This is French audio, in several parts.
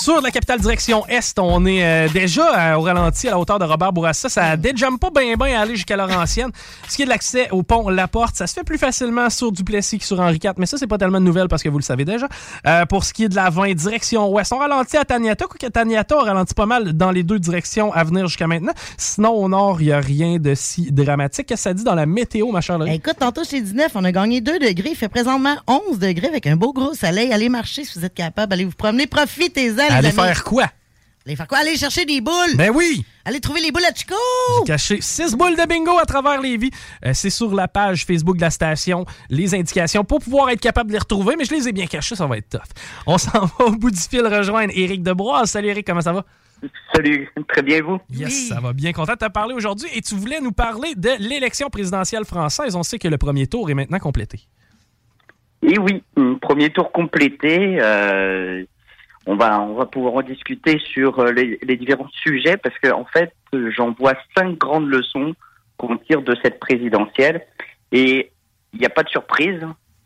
Sur la capitale direction Est, on est euh, déjà euh, au ralenti à la hauteur de Robert Bourassa. Ça déjamme pas bien bien à aller jusqu'à Laurentienne. Ce qui est de l'accès au pont La Porte, ça se fait plus facilement sur Duplessis que sur Henri IV, mais ça, c'est pas tellement de nouvelles parce que vous le savez déjà. Euh, pour ce qui est de la 20 direction Ouest, on ralentit à Taniata, quoique Taniata, on ralentit pas mal dans les deux directions à venir jusqu'à maintenant. Sinon, au nord, il y a rien de si dramatique. Qu'est-ce que ça dit dans la météo, ma chère Laurie? Écoute, tantôt chez 19, on a gagné 2 degrés. Il fait présentement 11 degrés avec un beau gros soleil. Allez marcher si vous êtes capable. Allez vous promener. Profitez-en, les Allez amis. faire quoi? Allez faire quoi? Allez chercher des boules. Ben oui! Allez trouver les boules à Chico. J'ai caché 6 boules de bingo à travers les vies. c'est sur la page Facebook de la station, les indications pour pouvoir être capable de les retrouver, mais je les ai bien cachées, ça va être tough. On s'en va au bout du fil rejoindre Éric Debrois. Salut Éric, comment ça va? Salut, très bien vous? Yes, ça va bien. Content de te parler aujourd'hui. Et tu voulais nous parler de l'élection présidentielle française. On sait que le premier tour est maintenant complété. Et oui, premier tour complété. euh, on va on va pouvoir en discuter sur euh, les, les différents sujets parce que en fait j'en vois cinq grandes leçons qu'on tire de cette présidentielle et il n'y a pas de surprise.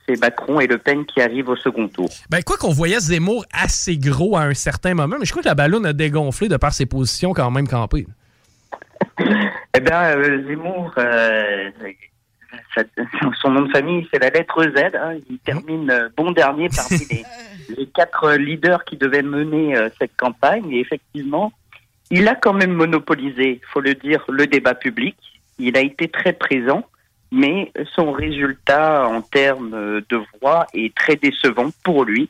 C'est Macron et Le Pen qui arrivent au second tour. Ben, quoi qu'on voyait Zemmour assez gros à un certain moment, mais je crois que la ballonne a dégonflé de par ses positions quand même campées. Eh bien, euh, Zemmour, euh, son nom de famille, c'est la lettre Z. hein. Il termine euh, bon dernier parmi les, les quatre leaders qui devaient mener euh, cette campagne. Et effectivement, il a quand même monopolisé, faut le dire, le débat public. Il a été très présent, mais son résultat en termes euh, de voix est très décevant pour lui.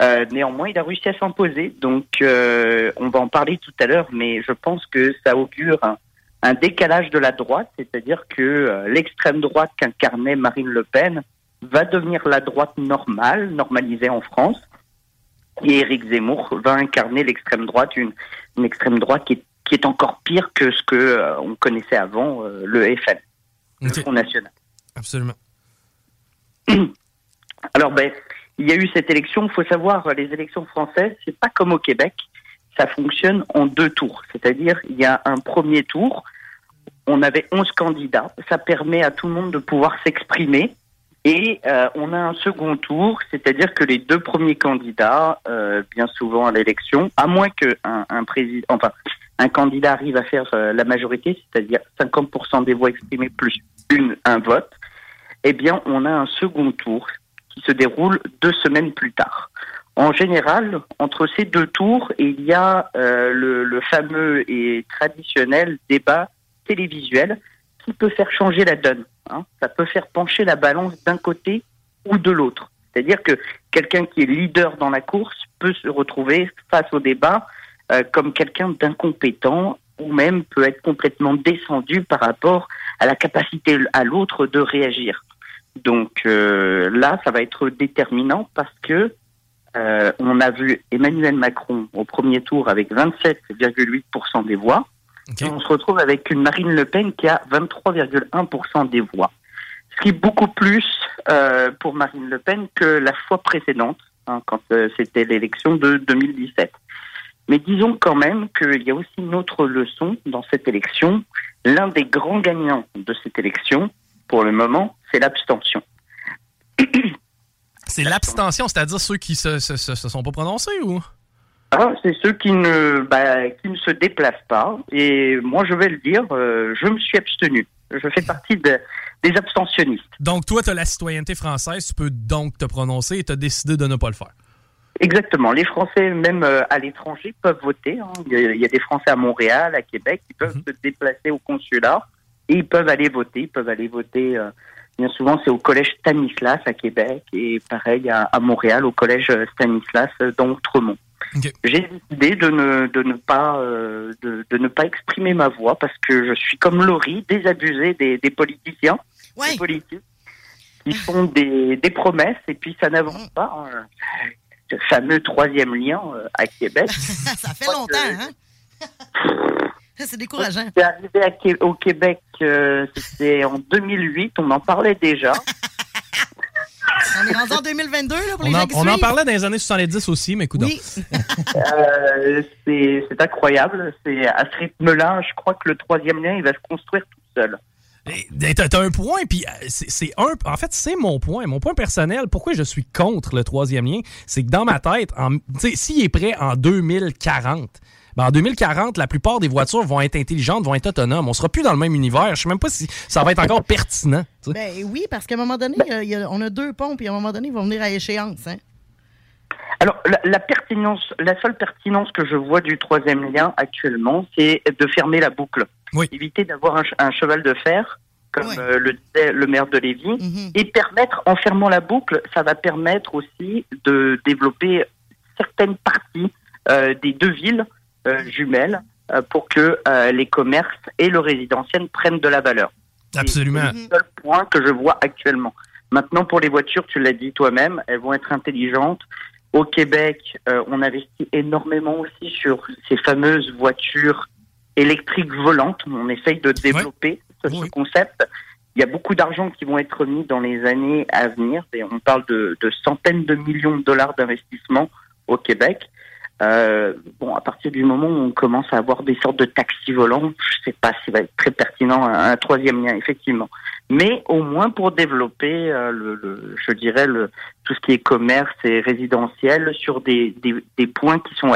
Euh, néanmoins, il a réussi à s'imposer. Donc, euh, on va en parler tout à l'heure, mais je pense que ça augure un, un décalage de la droite, c'est-à-dire que euh, l'extrême droite qu'incarnait Marine Le Pen va devenir la droite normale, normalisée en France, et Éric Zemmour va incarner l'extrême droite, une, une extrême droite qui est, qui est encore pire que ce que euh, on connaissait avant, euh, le FN, le Front National. Absolument. Alors, ben, il y a eu cette élection. Il faut savoir, les élections françaises, c'est pas comme au Québec. Ça fonctionne en deux tours. C'est-à-dire, il y a un premier tour. On avait 11 candidats. Ça permet à tout le monde de pouvoir s'exprimer. Et euh, on a un second tour, c'est-à-dire que les deux premiers candidats, euh, bien souvent à l'élection, à moins qu'un un président, enfin, un candidat arrive à faire euh, la majorité, c'est-à-dire 50% des voix exprimées plus une, un vote, eh bien, on a un second tour qui se déroule deux semaines plus tard. En général, entre ces deux tours, il y a euh, le, fameux et traditionnel débat télévisuel qui peut faire changer la donne. hein. Ça peut faire pencher la balance d'un côté ou de l'autre. C'est-à-dire que quelqu'un qui est leader dans la course peut se retrouver face au débat euh, comme quelqu'un d'incompétent ou même peut être complètement descendu par rapport à la capacité à l'autre de réagir. Donc euh, là, ça va être déterminant parce que euh, on a vu Emmanuel Macron au premier tour avec 27,8% des voix. Et on se retrouve avec une Marine Le Pen qui a 23,1% des voix. Ce qui est beaucoup plus euh, pour Marine Le Pen que la fois précédente, hein, quand euh, c'était l'élection de 2017. Mais disons quand même qu'il y a aussi une autre leçon dans cette élection. L'un des grands gagnants de cette élection, pour le moment, c'est l'abstention. C'est l'abstention, c'est-à-dire ceux qui se, se, se, se sont pas prononcés ou? Ah, c'est ceux qui ne, bah, qui ne se déplacent pas. Et moi, je vais le dire, euh, je me suis abstenu. Je fais partie de, des abstentionnistes. Donc, toi, tu as la citoyenneté française, tu peux donc te prononcer et tu as décidé de ne pas le faire. Exactement. Les Français, même euh, à l'étranger, peuvent voter. hein. Il, y a, il y a des Français à Montréal, à Québec, qui peuvent Mhm. se déplacer au consulat et ils peuvent aller voter. Ils peuvent aller voter. euh, bien souvent, c'est au collège Stanislas à Québec et pareil à, à Montréal, au collège Stanislas euh, dans Outremont. J'ai décidé de ne, de ne pas euh, de, de ne pas exprimer ma voix parce que je suis comme Laurie, désabusé des, des politiciens, Ouais. des politiques qui font des, des promesses et puis ça n'avance pas. hein. Ce fameux troisième lien euh, à Québec. ça fait longtemps, hein? C'est décourageant. C'est arrivé à au Québec, euh, c'était en 2008, on en parlait déjà. On est rendu en 2022, là, pour les On en, gens qui on en parlait dans les années 70 aussi, mais écoute. Oui. Euh, c'est incroyable. C'est à ce rythme-là, je crois que le troisième lien, il va se construire tout seul. T'as un point, puis euh, c'est un. En fait, c'est mon point. Mon point personnel, pourquoi je suis contre le troisième lien, c'est que dans ma tête, s'il est prêt en 2040, ben en 2040, la plupart des voitures vont être intelligentes, vont être autonomes. On sera plus dans le même univers. Je sais même pas si ça va être encore pertinent. tu sais. Ben oui, parce qu'à un moment donné, euh, y a- on a deux ponts, puis à un moment donné, ils vont venir à échéance. Hein? Alors, la, la pertinence, la seule pertinence que je vois du troisième lien actuellement, c'est de fermer la boucle. Oui. Éviter d'avoir un, ch- un cheval de fer, comme euh, le disait le maire de Lévis, Mhm. et permettre, en fermant la boucle, ça va permettre aussi de développer certaines parties euh, des deux villes euh, jumelles euh, pour que euh, les commerces et le résidentiel prennent de la valeur. Absolument. C'est le seul point que je vois actuellement. Maintenant, pour les voitures, tu l'as dit toi-même, elles vont être intelligentes. Au Québec, euh, on investit énormément aussi sur ces fameuses voitures électriques volantes. On essaye de développer ce, ce Oui. concept. Il y a beaucoup d'argent qui vont être mis dans les années à venir. Et on parle de, de centaines de millions de dollars d'investissement au Québec. Euh, bon, à partir du moment où on commence à avoir des sortes de taxis volants, je sais pas s'il va être très pertinent un, un troisième lien, effectivement. Mais au moins pour développer, euh, le, le- je dirais, le, tout ce qui est commerce et résidentiel sur des, des, des points qui sont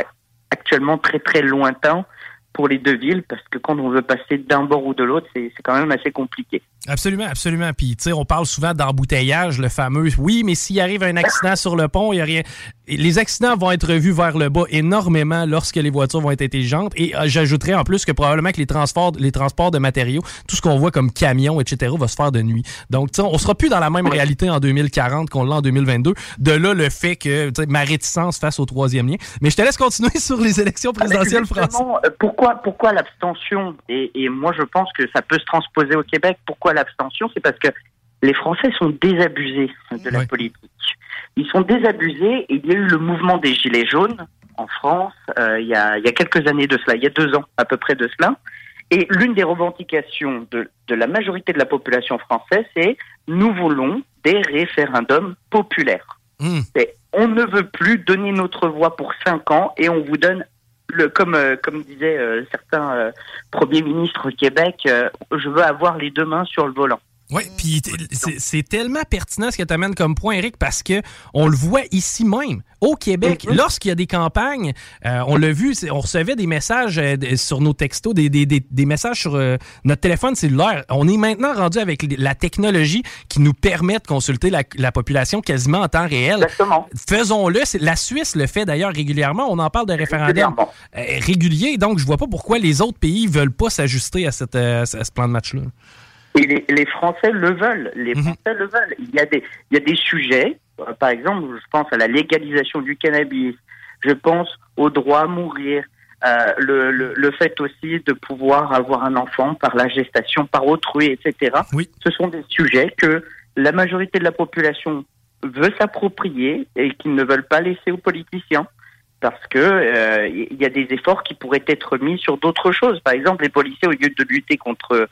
actuellement très très lointains pour les deux villes, parce que quand on veut passer d'un bord ou de l'autre, c'est quand même assez compliqué. Absolument, absolument. Puis, tu sais, on parle souvent d'embouteillage, le fameux. Oui, mais s'il arrive un accident sur le pont, il y a rien. Les accidents vont être revus vers le bas énormément lorsque les voitures vont être intelligentes. Et euh, j'ajouterais en plus que probablement que les transports, les transports de matériaux, tout ce qu'on voit comme camions, etc., va se faire de nuit. Donc, tu sais, on sera plus dans la même réalité en 2040 qu'on l'a en 2022. De là, le fait que, tu sais, ma réticence face au troisième lien. Mais je te laisse continuer sur les élections présidentielles françaises. Euh, pourquoi, pourquoi l'abstention? Et, et moi, je pense que ça peut se transposer au Québec. Pourquoi l'abstention C'est parce que les Français sont désabusés de la politique. Ils sont désabusés. Il y a eu le mouvement des Gilets jaunes en France euh, il, y a, il y a quelques années de cela, il y a deux ans à peu près de cela. Et l'une des revendications de, de la majorité de la population française, c'est nous voulons des référendums populaires. C'est on ne veut plus donner notre voix pour cinq ans et on vous donne le comme euh, comme disaient euh, certains euh, premiers ministres au Québec, je veux avoir les deux mains sur le volant. Oui, puis c'est tellement pertinent ce que tu amènes comme point, Eric, parce que on le voit ici même, au Québec. Mhm. Lorsqu'il y a des campagnes, euh, on l'a vu, on recevait des messages euh, sur nos textos, des, des- des- des messages sur euh, notre téléphone cellulaire. On est maintenant rendu avec la technologie qui nous permet de consulter la, la population quasiment en temps réel. Exactement. Faisons-le. La Suisse le fait d'ailleurs régulièrement. On en parle de référendum régulier. Donc, je vois pas pourquoi les autres pays veulent pas s'ajuster à, cette, à ce plan de match-là. Et les, les Français le veulent. Les Mhm. Français le veulent. Il y a des il y a des sujets Euh, Par exemple, je pense à la légalisation du cannabis, je pense au droit à mourir, euh, le, le, le fait aussi de pouvoir avoir un enfant par la gestation, par autrui, etc. Oui. Ce sont des sujets que la majorité de la population veut s'approprier et qu'ils ne veulent pas laisser aux politiciens parce que euh, il y a des efforts qui pourraient être mis sur d'autres choses. Par exemple, les policiers, au lieu de lutter contre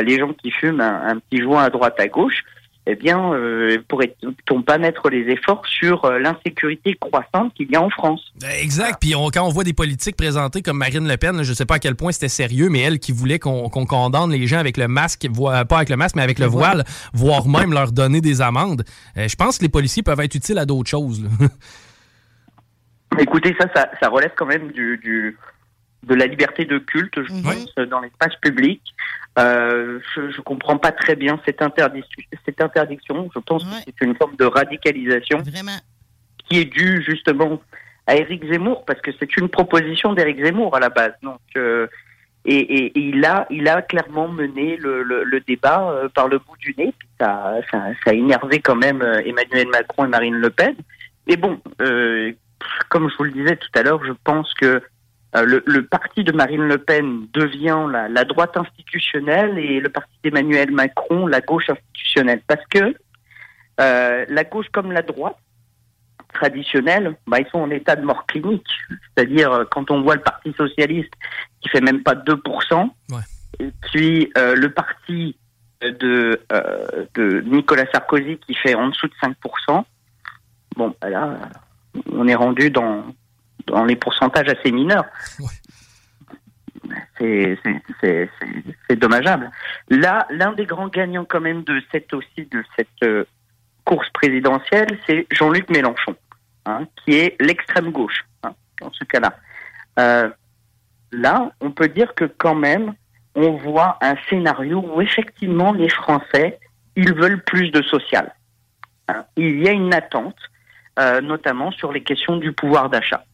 les gens qui fument un, un petit joint à droite à gauche, eh bien, euh, pourrait-on pas mettre les efforts sur euh, l'insécurité croissante qu'il y a en France Exact. Puis on- quand on voit des politiques présentées comme Marine Le Pen, là, je sais pas à quel point c'était sérieux, mais elle qui voulait qu'on condamne les gens avec le masque, vo- pas avec le masque, mais avec le voile, voire même leur donner des amendes. Euh, je pense que les policiers peuvent être utiles à d'autres choses. Écoutez, ça, ça, ça relève quand même du, du de la liberté de culte, je pense, dans l'espace public. Euh, je, je comprends pas très bien cette interdiction. Cette interdiction, je pense que c'est une forme de radicalisation Vraiment. qui est due justement à Éric Zemmour, parce que c'est une proposition d'Éric Zemmour à la base. Donc, euh, et, et- et il a, il a clairement mené le, le, le débat euh, par le bout du nez. Puis ça, ça, ça a énervé quand même euh, Emmanuel Macron et Marine Le Pen. Et bon, euh, comme je vous le disais tout à l'heure, je pense que le, le parti de Marine Le Pen devient la, la droite institutionnelle et le parti d'Emmanuel Macron la gauche institutionnelle. Parce que euh, la gauche comme la droite traditionnelle, bah, ils sont en état de mort clinique. C'est-à-dire, euh, quand on voit le Parti socialiste qui fait même pas 2%, et puis euh, le parti de, euh, de Nicolas Sarkozy qui fait en dessous de 5%, bon, bah là, on est rendu dans, dans les pourcentages assez mineurs. C'est c'est- c'est- c'est- c'est dommageable. Là, l'un des grands gagnants quand même de cette aussi de cette euh, course présidentielle, c'est Jean-Luc Mélenchon, hein, qui est l'extrême gauche hein, dans ce cas-là. Euh, là, on peut dire que quand même, on voit un scénario où effectivement les Français, ils veulent plus de social. Hein. Il y a une attente, euh, notamment sur les questions du pouvoir d'achat.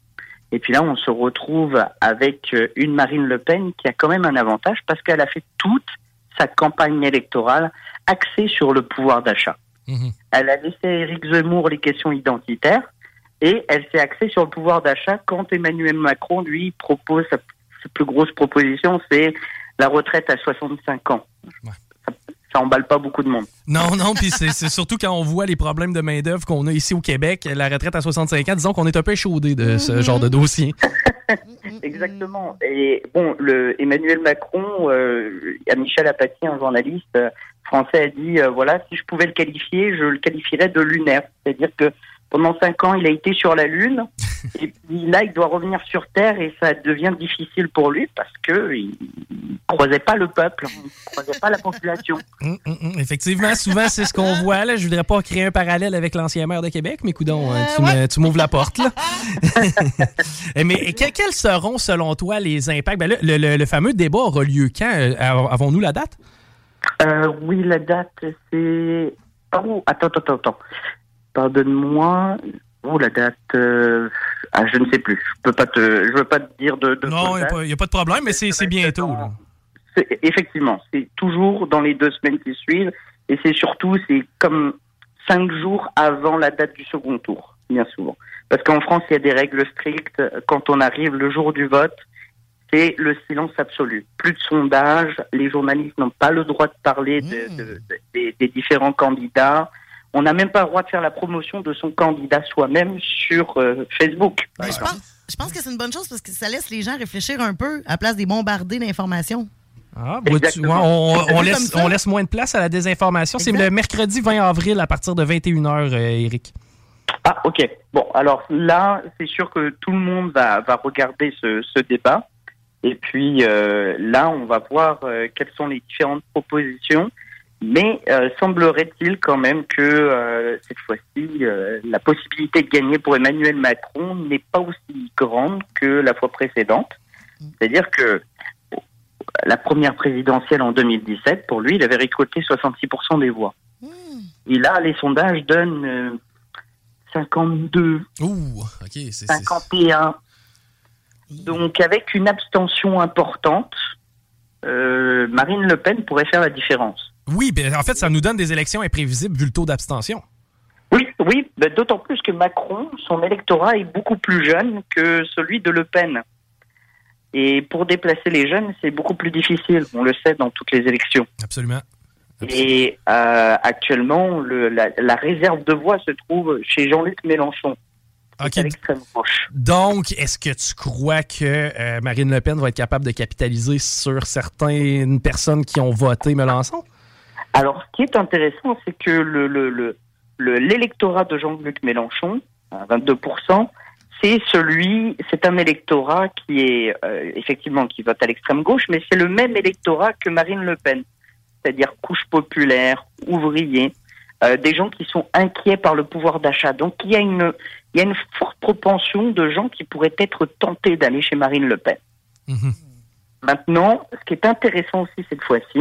Et puis là, on se retrouve avec euh, une Marine Le Pen qui a quand même un avantage parce qu'elle a fait toute sa campagne électorale axée sur le pouvoir d'achat. Elle a laissé à Éric Zemmour les questions identitaires et elle s'est axée sur le pouvoir d'achat quand Emmanuel Macron, lui, propose sa, sa plus grosse proposition, c'est la retraite à 65 ans. Ça emballe pas beaucoup de monde. Non, non, puis c'est surtout quand on voit les problèmes de main-d'œuvre qu'on a ici au Québec, la retraite à 65 ans, disons qu'on est un peu échaudé de ce genre de dossier. Exactement. Et bon, le Emmanuel Macron, euh, à Michel Apathy, un journaliste euh, français, a dit euh, voilà, si je pouvais le qualifier, je le qualifierais de lunaire. C'est-à-dire que pendant cinq ans, il a été sur la Lune, et puis là, il doit revenir sur Terre, et ça devient difficile pour lui parce que il croisait pas le peuple, il croisait pas la population. Hum, hum, hum. Effectivement, souvent, c'est ce qu'on voit. Là. Je voudrais pas créer un parallèle avec l'ancien maire de Québec, mais coudon, tu me- tu m'ouvres la porte. Là. Eh, mais que- quels seront, selon toi, les impacts? Ben là, le, le- le fameux débat aura lieu quand? Euh, Avons-nous la date? Euh, oui, la date, c'est. Oh, attends, attends, attends. Pardonne-moi. Oh, la date. euh, Ah, je ne sais plus. Je peux pas te. Je veux pas te dire de. de Non, il n'y a, pas de problème, mais c'est bientôt. là. Effectivement, c'est toujours dans les deux semaines qui suivent, et c'est surtout, c'est comme cinq jours avant la date du second tour, bien souvent. Parce qu'en France, il y a des règles strictes. Quand on arrive le jour du vote, c'est le silence absolu. Plus de sondages, les journalistes n'ont pas le droit de parler de- de- de- des, des différents candidats. On n'a même pas le droit de faire la promotion de son candidat soi-même sur euh, Facebook. je pense, je pense que c'est une bonne chose parce que ça laisse les gens réfléchir un peu à la place des bombardés d'informations. Ah, bah, tu on, on laisse, on laisse moins de place à la désinformation. C'est le mercredi 20 avril à partir de 21h, Eric. Ah, ok. Bon, alors là, c'est sûr que tout le monde va, va regarder ce, ce débat. Et puis euh, là, on va voir euh, quelles sont les différentes propositions. Mais euh, semblerait-il quand même que euh, cette fois-ci, euh, la possibilité de gagner pour Emmanuel Macron n'est pas aussi grande que la fois précédente. C'est-à-dire que la première présidentielle en 2017, pour lui, il avait récolté 66% des voix. Et là, les sondages donnent euh, 52, Ouh, OK. c'est- c'est- 51. Donc, avec une abstention importante, euh, Marine Le Pen pourrait faire la différence. Oui, ben, en fait, ça nous donne des élections imprévisibles vu le taux d'abstention. Oui, Oui, bah, d'autant plus que Macron, son électorat est beaucoup plus jeune que celui de Le Pen. Et pour déplacer les jeunes, c'est beaucoup plus difficile, on le sait dans toutes les élections. Absolument. Et euh, actuellement, le, la, la réserve de voix se trouve chez Jean-Luc Mélenchon. OK. à l'extrême gauche. Donc, est-ce que tu crois que euh, Marine Le Pen va être capable de capitaliser sur certaines personnes qui ont voté Mélenchon? Alors, ce qui est intéressant, c'est que le, le, le, le- l'électorat de Jean-Luc Mélenchon, à 22%, c'est celui, c'est un électorat qui est euh, effectivement qui vote à l'extrême gauche, mais c'est le même électorat que Marine Le Pen, c'est-à-dire couche populaire, ouvrier, euh, des gens qui sont inquiets par le pouvoir d'achat. Donc il y a une, il y a une forte propension de gens qui pourraient être tentés d'aller chez Marine Le Pen. Mhm. Maintenant, ce qui est intéressant aussi cette fois-ci,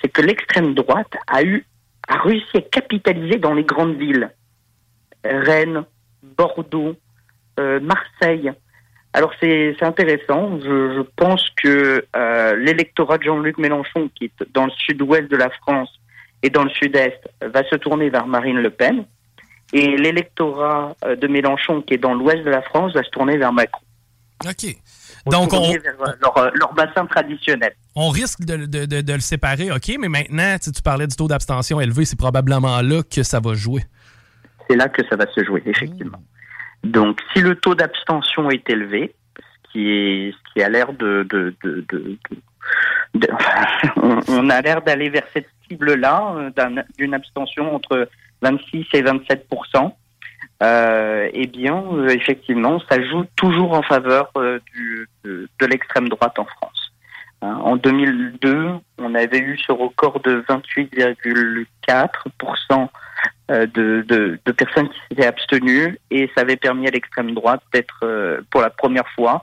c'est que l'extrême droite a eu a réussi à capitaliser dans les grandes villes. Rennes, Bordeaux, Marseille. Alors c'est intéressant. Je, je pense que euh, l'électorat de Jean-Luc Mélenchon, qui est dans le sud-ouest de la France et dans le sud-est, va se tourner vers Marine Le Pen. Et l'électorat euh, de Mélenchon, qui est dans l'ouest de la France, va se tourner vers Macron. OK. Donc, on, vers euh, leur, euh, leur bassin traditionnel. on risque de, de- de- de le séparer, OK, mais maintenant, tu tu parlais du taux d'abstention élevé, c'est probablement là que ça va jouer. c'est là que ça va se jouer, effectivement. Donc, si le taux d'abstention est élevé, ce qui est, ce qui a l'air de, de, de, de- on, on a l'air d'aller vers cette cible-là, euh, d'un- d'une abstention entre 26 et 27% euh, eh bien, euh, effectivement, ça joue toujours en faveur euh, du, de, de l'extrême droite en France. Hein, en 2002, on avait eu ce record de 28,4% euh, de, de, de personnes qui s'étaient abstenues et ça avait permis à l'extrême droite d'être euh, pour la première fois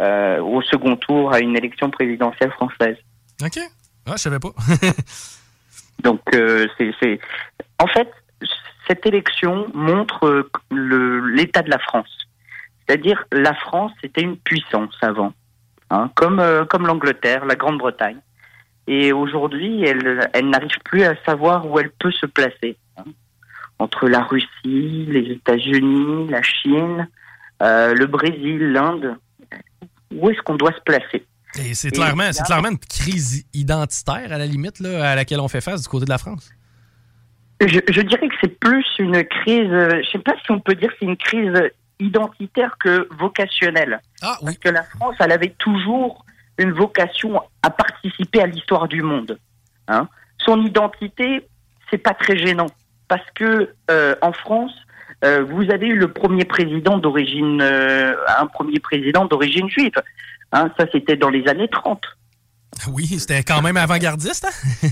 euh, au second tour à une élection présidentielle française. OK. Ah, je savais pas. Donc euh, c'est c'est en fait cette élection montre euh, l'état de la France. C'est-à-dire la France était une puissance avant, hein, comme euh, comme l'Angleterre, la Grande-Bretagne. Et aujourd'hui, elle elle n'arrive plus à savoir où elle peut se placer hein. entre la Russie, les États-Unis, la Chine, euh, le Brésil, l'Inde. Où est-ce qu'on doit se placer? Et c'est clairement, c'est clairement une crise identitaire, à la limite, là, à laquelle on fait face du côté de la France. Je, je dirais que c'est plus une crise, euh, je sais pas si on peut dire c'est une crise identitaire que vocationnelle. Ah oui. Parce que la France, elle avait toujours une vocation à participer à l'histoire du monde. Hein. Son identité, c'est pas très gênant. Parce que euh, en France, euh, vous avez eu le premier président d'origine, euh, un premier président d'origine juive. Hein, ça, c'était dans les années 30. Oui, c'était quand même avant-gardiste. hein?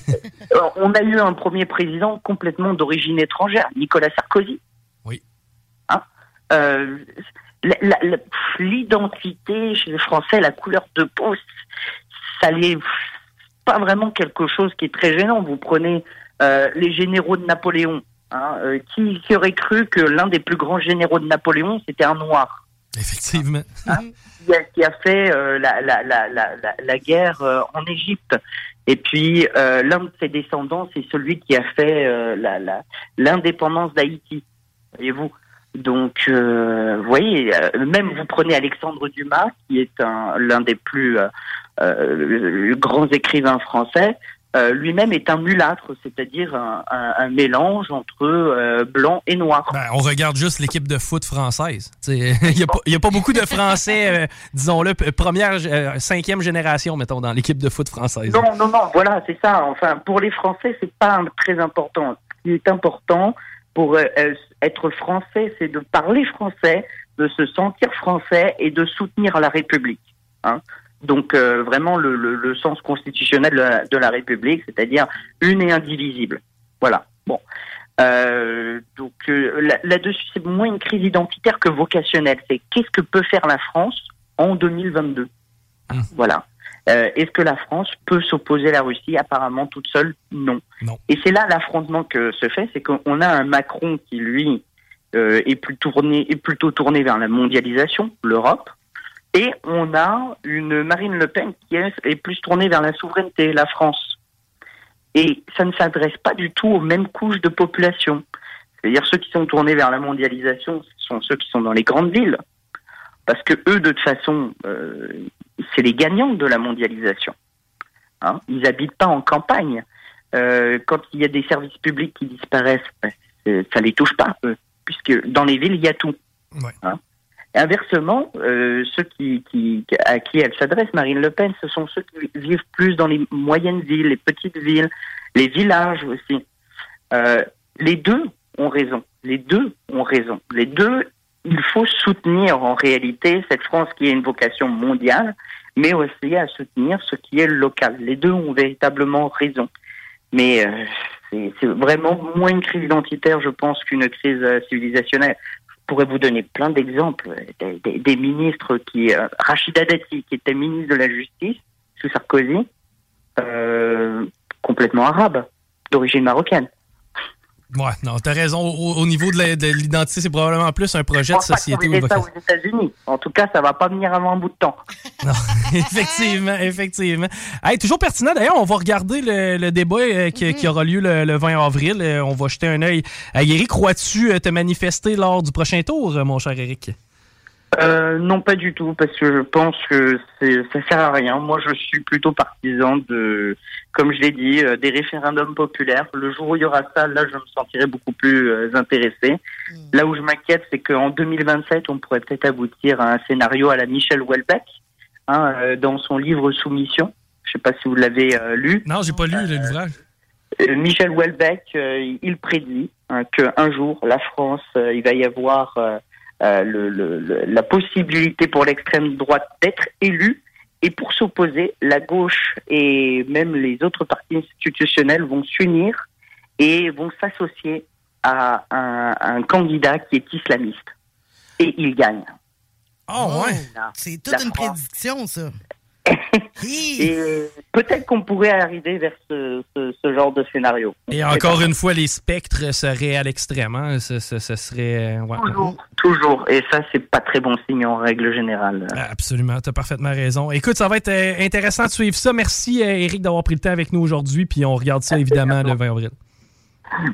On a eu un premier président complètement d'origine étrangère, Nicolas Sarkozy. Oui. Hein Euh, L'identité chez les Français, la couleur de peau, ça n'est pas vraiment quelque chose qui est très gênant. Vous prenez euh, les généraux de Napoléon. Hein, euh, qui, qui aurait cru que l'un des plus grands généraux de Napoléon, c'était un noir? Effectivement. qui a, qui a fait euh, la, la, la, la, guerre euh, en Égypte. Et puis euh, l'un de ses descendants, c'est celui qui a fait euh, la- la- l'indépendance d'Haïti. Voyez-vous. Donc, euh, vous voyez, euh, même vous prenez Alexandre Dumas, qui est un l'un des plus euh, grands écrivains français. euh, lui-même est un mulâtre, c'est-à-dire un, un- un mélange entre euh, blanc et noir. Ben, on regarde juste l'équipe de foot française. Il n'y a, pas- y a pas beaucoup de Français, euh, disons-le, première, cinquième génération, mettons, dans l'équipe de foot française. Non, non, non, voilà, c'est ça. Enfin, pour les Français, c'est pas très important. Ce qui est important pour euh, être français, c'est de parler français, de se sentir français et de soutenir la République. Hein. Donc, euh, vraiment, le, le, le sens constitutionnel de la, de la République, c'est-à-dire une et indivisible. Voilà. Bon. Euh, donc là- là-dessus, c'est moins une crise identitaire que vocationnelle. C'est qu'est-ce que peut faire la France en 2022 Voilà. Euh, Est-ce que la France peut s'opposer à la Russie Apparemment, toute seule, non. Non. Et c'est là l'affrontement que se fait, c'est qu'on a un Macron qui, lui, euh, est, plus tourné, est plutôt tourné vers la mondialisation, l'Europe, et on a une Marine Le Pen qui est, est plus tournée vers la souveraineté, la France. Et ça ne s'adresse pas du tout aux mêmes couches de population. C'est-à-dire ceux qui sont tournés vers la mondialisation, ce sont ceux qui sont dans les grandes villes. Parce que eux, de toute façon, euh, c'est les gagnants de la mondialisation. Hein Ils habitent pas en campagne. Euh, quand il y a des services publics qui disparaissent, ben, c'est- ça les touche pas, eux, puisque dans les villes, il y a tout. Ouais. Hein inversement, euh, ceux qui, qui, à qui elle s'adresse, Marine Le Pen, ce sont ceux qui vivent plus dans les moyennes villes, les petites villes, les villages aussi. Euh, les deux ont raison. Les deux ont raison. Les deux, il faut soutenir en réalité cette France qui a une vocation mondiale, mais aussi à soutenir ce qui est local. Les deux ont véritablement raison. Mais euh, c'est vraiment moins une crise identitaire, je pense, qu'une crise euh, civilisationnelle. Je pourrais vous donner plein d'exemples des, des- des ministres qui... Euh, Rachida Dati, qui était ministre de la Justice sous Sarkozy, euh, complètement arabe, d'origine marocaine. Ouais, non, t'as raison. Au, au niveau de l'identité, c'est probablement plus un projet Je de société. aux États-Unis. En tout cas, ça va pas venir avant un bout de temps. Non, effectivement, effectivement. Hey, toujours pertinent. D'ailleurs, on va regarder le, le débat euh, qui, qui aura lieu le, le 20 avril. Euh, on va jeter un œil. à Eric, crois-tu euh, te manifester lors du prochain tour, euh, mon cher Eric? Euh, non, pas du tout, parce que je pense que ça sert à rien. Moi, je suis plutôt partisan de, comme je l'ai dit, euh, des référendums populaires. Le jour où il y aura ça, là, je me sentirai beaucoup plus euh, intéressé. Là où je m'inquiète, c'est qu'en 2027, on pourrait peut-être aboutir à un scénario à la Michel Houellebecq, hein, euh, dans son livre Soumission. Je sais pas si vous l'avez euh, lu. Non, j'ai pas lu l'ouvrage. Michel Houellebecq, euh, il prédit hein, qu'un jour, la France, euh, il va y avoir euh, le, le- le- la possibilité pour l'extrême droite d'être élue. Et pour s'opposer, la gauche et même les autres partis institutionnels vont s'unir et vont s'associer à un, un candidat qui est islamiste. Et il gagne. Oh, ouais. C'est toute La une France. prédiction, ça. Et peut-être qu'on pourrait arriver vers ce, ce- ce genre de scénario. Et encore une fois, les spectres seraient à l'extrême. Hein? Ce, ce- ce serait. euh, ouais. Toujours, toujours. Et ça, c'est pas très bon signe en règle générale. Absolument, tu as parfaitement raison. Écoute, ça va être euh, intéressant de suivre ça. Merci, euh, Eric, d'avoir pris le temps avec nous aujourd'hui. Puis on regarde ça évidemment le 20 avril.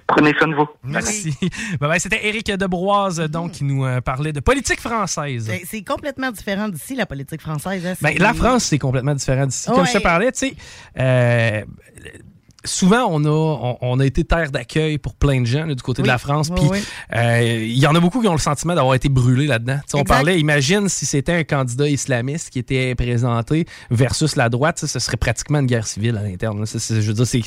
Prenez soin de vous. Merci. Bye bye. C'était Eric Debroise, donc, qui nous euh, parlait de politique française. Ben, C'est complètement différent d'ici, la politique française. hein. Ben, C'est- la France, c'est complètement différent d'ici. Comme je te parlais, tu sais, euh, souvent, on a, on, on a été terre d'accueil pour plein de gens là, du côté de Oui. la France. Oui, Puis, oui. euh, il y en a beaucoup qui ont le sentiment d'avoir été brûlés là-dedans. Tu sais, On Exact. parlait, imagine si c'était un candidat islamiste qui était présenté versus la droite, tu sais, ce serait pratiquement une guerre civile à l'interne. là. C'est- c'est- Je veux dire, c'est.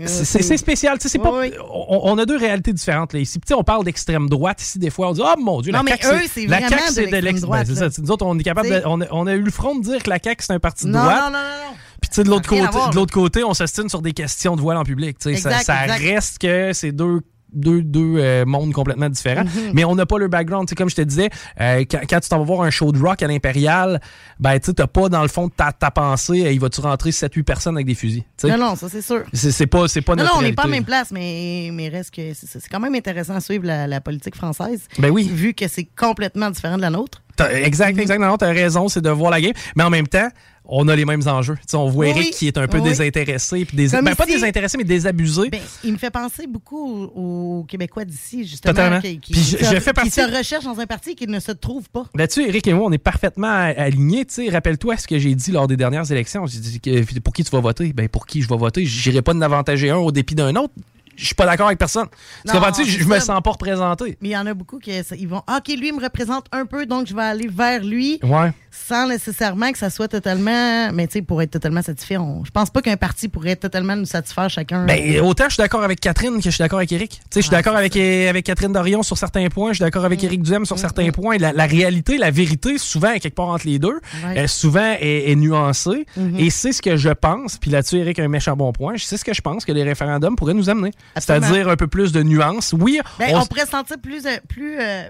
Euh, C'est- spécial. c'est pas, on, on a deux réalités différentes là, ici. Puis, on parle d'extrême droite ici des fois. On dit oh mon dieu, Non, la CAQ, c'est la de c'est de l'extrême droite, ça. Nous autres, on est capable de- on, a, on a eu le front de dire que la CAQ c'est un parti de droite. non, non, non, non. Puis tu sais, de l'autre côté, de l'autre côté, on s'estime sur des questions de voile en public. ça Exact, ça exact. reste que c'est deux deux, deux euh, mondes complètement différents. Mhm. Mais on n'a pas le background. Tu sais, comme je te disais, euh, quand, quand tu t'en vas voir un show de rock à l'Impérial, ben tu t'as pas dans le fond de ta, ta pensée, il va-tu rentrer 7-8 personnes avec des fusils. Non, non, ça, c'est sûr. C'est pas, pas Non, notre non, on n'est pas à même place, mais, mais reste que c'est quand même intéressant à suivre la, la politique française. Ben oui. Vu que c'est complètement différent de la nôtre. Exact, exact. Non, t'as raison, c'est de voir la game. Mais en même temps, on a les mêmes enjeux. On voit Oui, Eric qui est un peu oui. désintéressé. Puis ben, pas désintéressé, mais désabusé. Ben, il me fait penser beaucoup aux, aux Québécois d'ici, justement. Totalement. Qui, qui- Puis je- qui je se- fais partie- qui se recherchent dans un parti qui ne se trouve pas. Là-dessus, Eric et moi, on est parfaitement alignés. Rappelle-toi ce que j'ai dit lors des dernières élections. J'ai dit que pour qui tu vas voter? Ben, pour qui je vais voter? J'irai pas d'avantager un au dépit d'un autre. Je suis pas d'accord avec personne. Non? Je, je me sens pas représenté. Mais il y en a beaucoup qui ils vont. OK, lui, il me représente un peu, donc je vais aller vers lui. Ouais. Sans nécessairement que ça soit totalement. Mais tu sais, pour être totalement satisfait, on- je pense pas qu'un parti pourrait totalement nous satisfaire chacun. Ben, autant je suis d'accord avec Catherine que je suis d'accord avec Eric. Tu sais, je suis d'accord avec, avec Catherine Dorion sur certains points, je suis d'accord Mm. avec Eric Duhem sur certains points. La, la réalité, la vérité, souvent, est quelque part entre les deux, Ouais. euh, souvent est, est nuancée. Mhm. Et c'est ce que je pense, puis là-dessus, Eric a un méchant bon point, c'est ce que je pense que les référendums pourraient nous amener. C'est-à-dire un peu plus de nuances. Oui, Ben, on on, pourrait se sentir plus. euh, plus euh,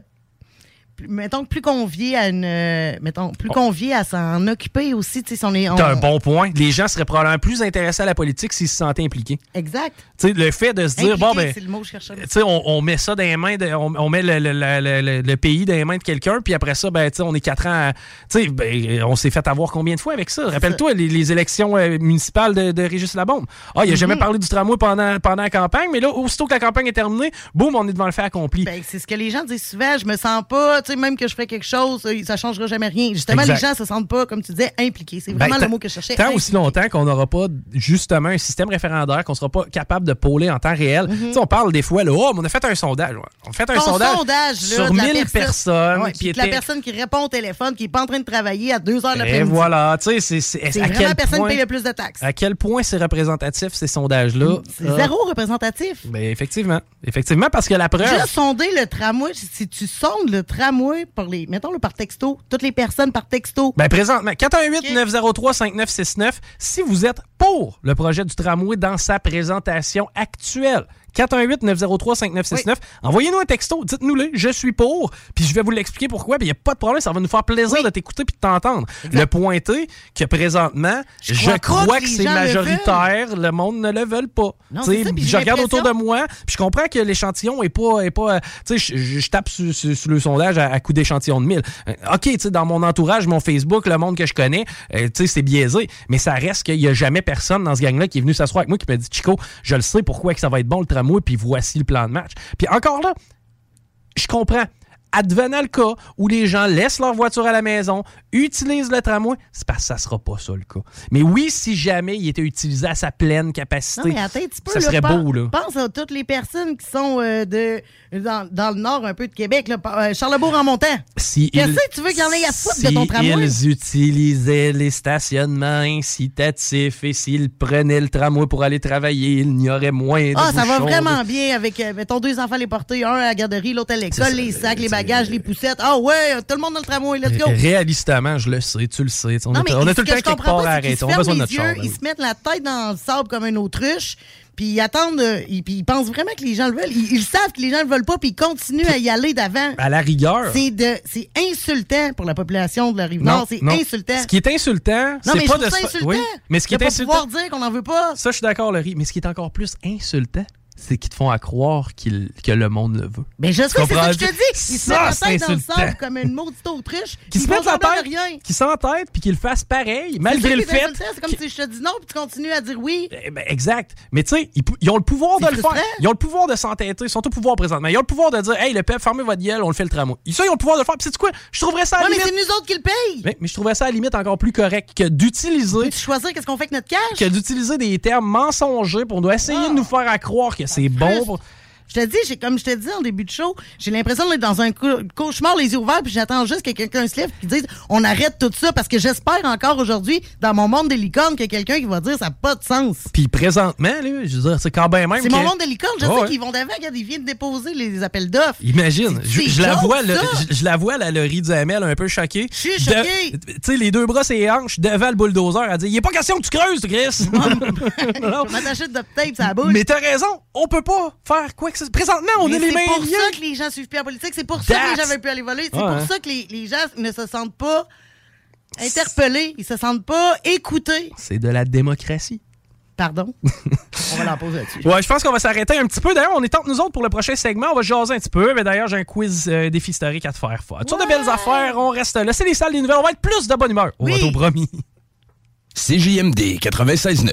plus- mettons, plus convié à une. euh, mettons, plus convié à s'en occuper aussi. tu sais, Si on est, on- T'as un bon point. Les gens seraient probablement plus intéressés à la politique s'ils se sentaient impliqués. Exact. Tu sais, le fait de se dire, bon, Impliqué, ben. C'est le mot je. Tu sais, on, on met ça dans les mains, de- on, on met le, le- le- le- pays dans les mains de quelqu'un, puis après ça, ben, tu sais, on est quatre ans. à- Tu sais, ben, on s'est fait avoir combien de fois avec ça? Rappelle-toi, les, les élections euh, municipales de, de Régis Labombe. Ah, il a jamais parlé du tramway pendant, pendant la campagne, mais là, aussitôt que la campagne est terminée, boum, on est devant le fait accompli. Ben, c'est ce que les gens disent souvent. Je me sens pas, tu même que je ferais quelque chose, euh, ça changera jamais rien. Justement, Exact. les gens se sentent pas, comme tu disais, impliqués. C'est Ben, vraiment tant- le mot que je cherchais. Tant aussi longtemps qu'on n'aura pas justement un système référendaire, qu'on sera pas capable de pôler en temps réel. Tu sais, on parle des fois, là, oh, mais on a fait un sondage. ouais. On a fait un Ton sondage, là, sur de la 1000 personnes. Ouais, puis la personne qui répond au téléphone, qui est pas en train de travailler à 2 heures de Et voilà, tu sais, c'est- vraiment la personne point- qui paye le plus de taxes. À quel point c'est représentatif, ces sondages-là? C'est Ah, zéro représentatif. ben, effectivement. Effectivement, parce que la preuve. Juste sonder le tramway, si tu sondes le tramway par les, mettons le par texto, toutes les personnes par texto. Ben, présentement, 418-903-5969, si vous êtes pour le projet du tramway dans sa présentation actuelle. 418-903-5969. Envoyez-nous un texto, dites-nous-le, je suis pour, puis je vais vous l'expliquer pourquoi, puis il n'y a pas de problème, ça va nous faire plaisir de t'écouter puis de t'entendre. Le pointer que présentement, je, crois que c'est le majoritaire, le, monde ne le veut pas. Non, ça, je regarde autour de moi, puis je comprends que l'échantillon est pas, est pas je, je tape sur, sur- sur le sondage à, à coup d'échantillon de 1000. Euh, OK, dans mon entourage, mon Facebook, le monde que je connais, euh, c'est biaisé, mais ça reste qu'il y a jamais personne dans ce gang-là qui est venu s'asseoir avec moi qui m'a dit, Chico, je le sais pourquoi que ça va être bon le tramway, puis voici le plan de match. Puis encore là, je comprends. Advenant le cas où les gens laissent leur voiture à la maison, utilisent le tramway, c'est parce que ça sera pas ça le cas. Mais oui, si jamais il était utilisé à sa pleine capacité, Non, mais attends ça là, serait beau, là. Pense à toutes les personnes qui sont euh, de, dans, dans le nord un peu de Québec, là, euh, Charlebourg en montant. Si Qu'est-ce que tu veux qu'il y en ait à foutre de ton tramway? ils utilisaient les stationnements incitatifs et s'ils prenaient le tramway pour aller travailler, il n'y aurait moins de Ah, ça va vraiment bien avec, euh, mettons, deux enfants les porter, un à la garderie, l'autre à l'école, les sacs, les c'est- bagages, les poussettes. Ah ouais, tout le monde dans le tramway, let's go! Réalistement, je le sais, tu le sais. On, Non, a, on tout le que temps je quelque part pas, à arrêter. On a besoin de notre yeux, Ils se mettent la tête dans le sable comme une autruche, puis ils attendent, euh, ils- puis ils pensent vraiment que les gens le veulent. Ils, ils savent que les gens le veulent pas, puis ils continuent à y aller d'avant. À la rigueur. C'est de, c'est insultant pour la population de la rive nord. C'est insultant. Ce qui est insultant, c'est pas de insultant. Oui, mais ce qui de est pas insultant, pouvoir dire qu'on n'en veut pas. ça je suis d'accord Laurie, mais ce qui est encore plus insultant, c'est qu'ils te font à croire qu'il- que le monde le veut. Mais je sais, c'est ça que je te dis. Ils se Ça, mettent la c'est tête dans le insultant. sable comme une maudite autruche. Qui se mettent la tête, rien. qui s'entêtent, puis qu'ils le fassent pareil, malgré le fait. C'est comme si je te dis non, puis tu continues à dire oui. Eh ben, exact. Mais tu sais, ils, pou- ils ont le pouvoir de C'est le faire. frustrant. Ils ont le pouvoir de s'entêter. Ils sont au pouvoir présentement. Ils ont le pouvoir de dire, hey, le peuple, fermez votre gueule, on le fait le tramway. Ça, ils ont le pouvoir de le faire. Puis sais-tu quoi? Je trouverais ça à la Ouais, mais limite. c'est nous autres qui le payent. Mais, mais je trouverais ça à la limite encore plus correct que d'utiliser Peux-tu choisir qu'est-ce qu'on fait avec notre cash? que d'utiliser des termes mensongers pour nous essayer Ah. de nous faire à croire que c'est bon. pour- Je te dis, j'ai- comme je te dis en début de show, j'ai l'impression d'être dans un cau- cauchemar, les yeux ouverts, puis j'attends juste que quelqu'un se lève et dise on arrête tout ça parce que j'espère encore aujourd'hui, dans mon monde des licornes, qu'il y a quelqu'un qui va dire ça n'a pas de sens. Puis présentement, là, je veux dire, c'est quand même même. C'est que- mon monde des licornes, je sais ouais. qu'ils vont d'avant, regarde, ils viennent déposer les appels d'offres. Imagine, C'est- je, c'est je la vois, le- ça. je, je la vois, la Laurie Duhamel, un peu choquée. Je suis choquée. Tu sais, les deux bras et les hanches devant le bulldozer, elle dit Il est pas question que tu creuses, Chris. Non. Je m'attacher de tape ça bouche. Mais t'as raison, on peut pas faire quoi que Présentement, on Mais a les c'est mains pour ça que les gens suivent plus la politique, c'est pour ça que les gens veulent plus aller voler, c'est Ouais, pour hein. ça que les, les gens ne se sentent pas interpellés, ils se sentent pas écoutés. C'est de la démocratie. Pardon? On va la poser là-dessus. Ouais, je pense qu'on va s'arrêter un petit peu. D'ailleurs, on est entre nous autres pour le prochain segment. On va jaser un petit peu. Mais d'ailleurs, j'ai un quiz euh, défi historique à te faire. Toutes sortes de belles affaires. On reste là. C'est les salles des nouvelles. On va être plus de bonne humeur. On va Oui. être au promis. CJMD 96.9.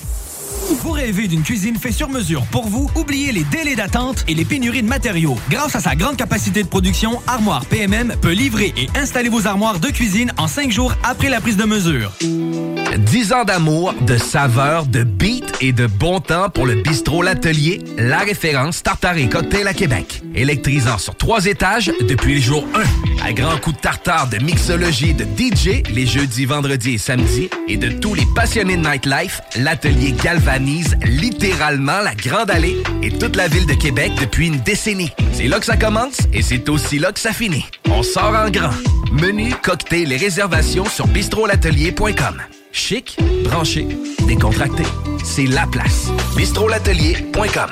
Vous rêvez d'une cuisine faite sur mesure pour vous? Oubliez les délais d'attente et les pénuries de matériaux. Grâce à sa grande capacité de production, Armoire PMM peut livrer et installer vos armoires de cuisine en cinq jours après la prise de mesure. 10 ans d'amour, de saveur, de beat et de bon temps pour le bistrot L'Atelier, la référence tartare et cocktail à Québec. Électrisant sur trois étages depuis le jour 1. À grands coups de tartare, de mixologie, de DJ, les jeudis, vendredis et samedis, et de tous les passionnés de nightlife, L'Atelier galvanise littéralement la Grande Allée et toute la ville de Québec depuis une décennie. C'est là que ça commence et c'est aussi là que ça finit. On sort en grand. Menu, cocktail et réservations sur bistrolatelier.com. Chic, branché, décontracté. C'est la place. bistrolatelier.com.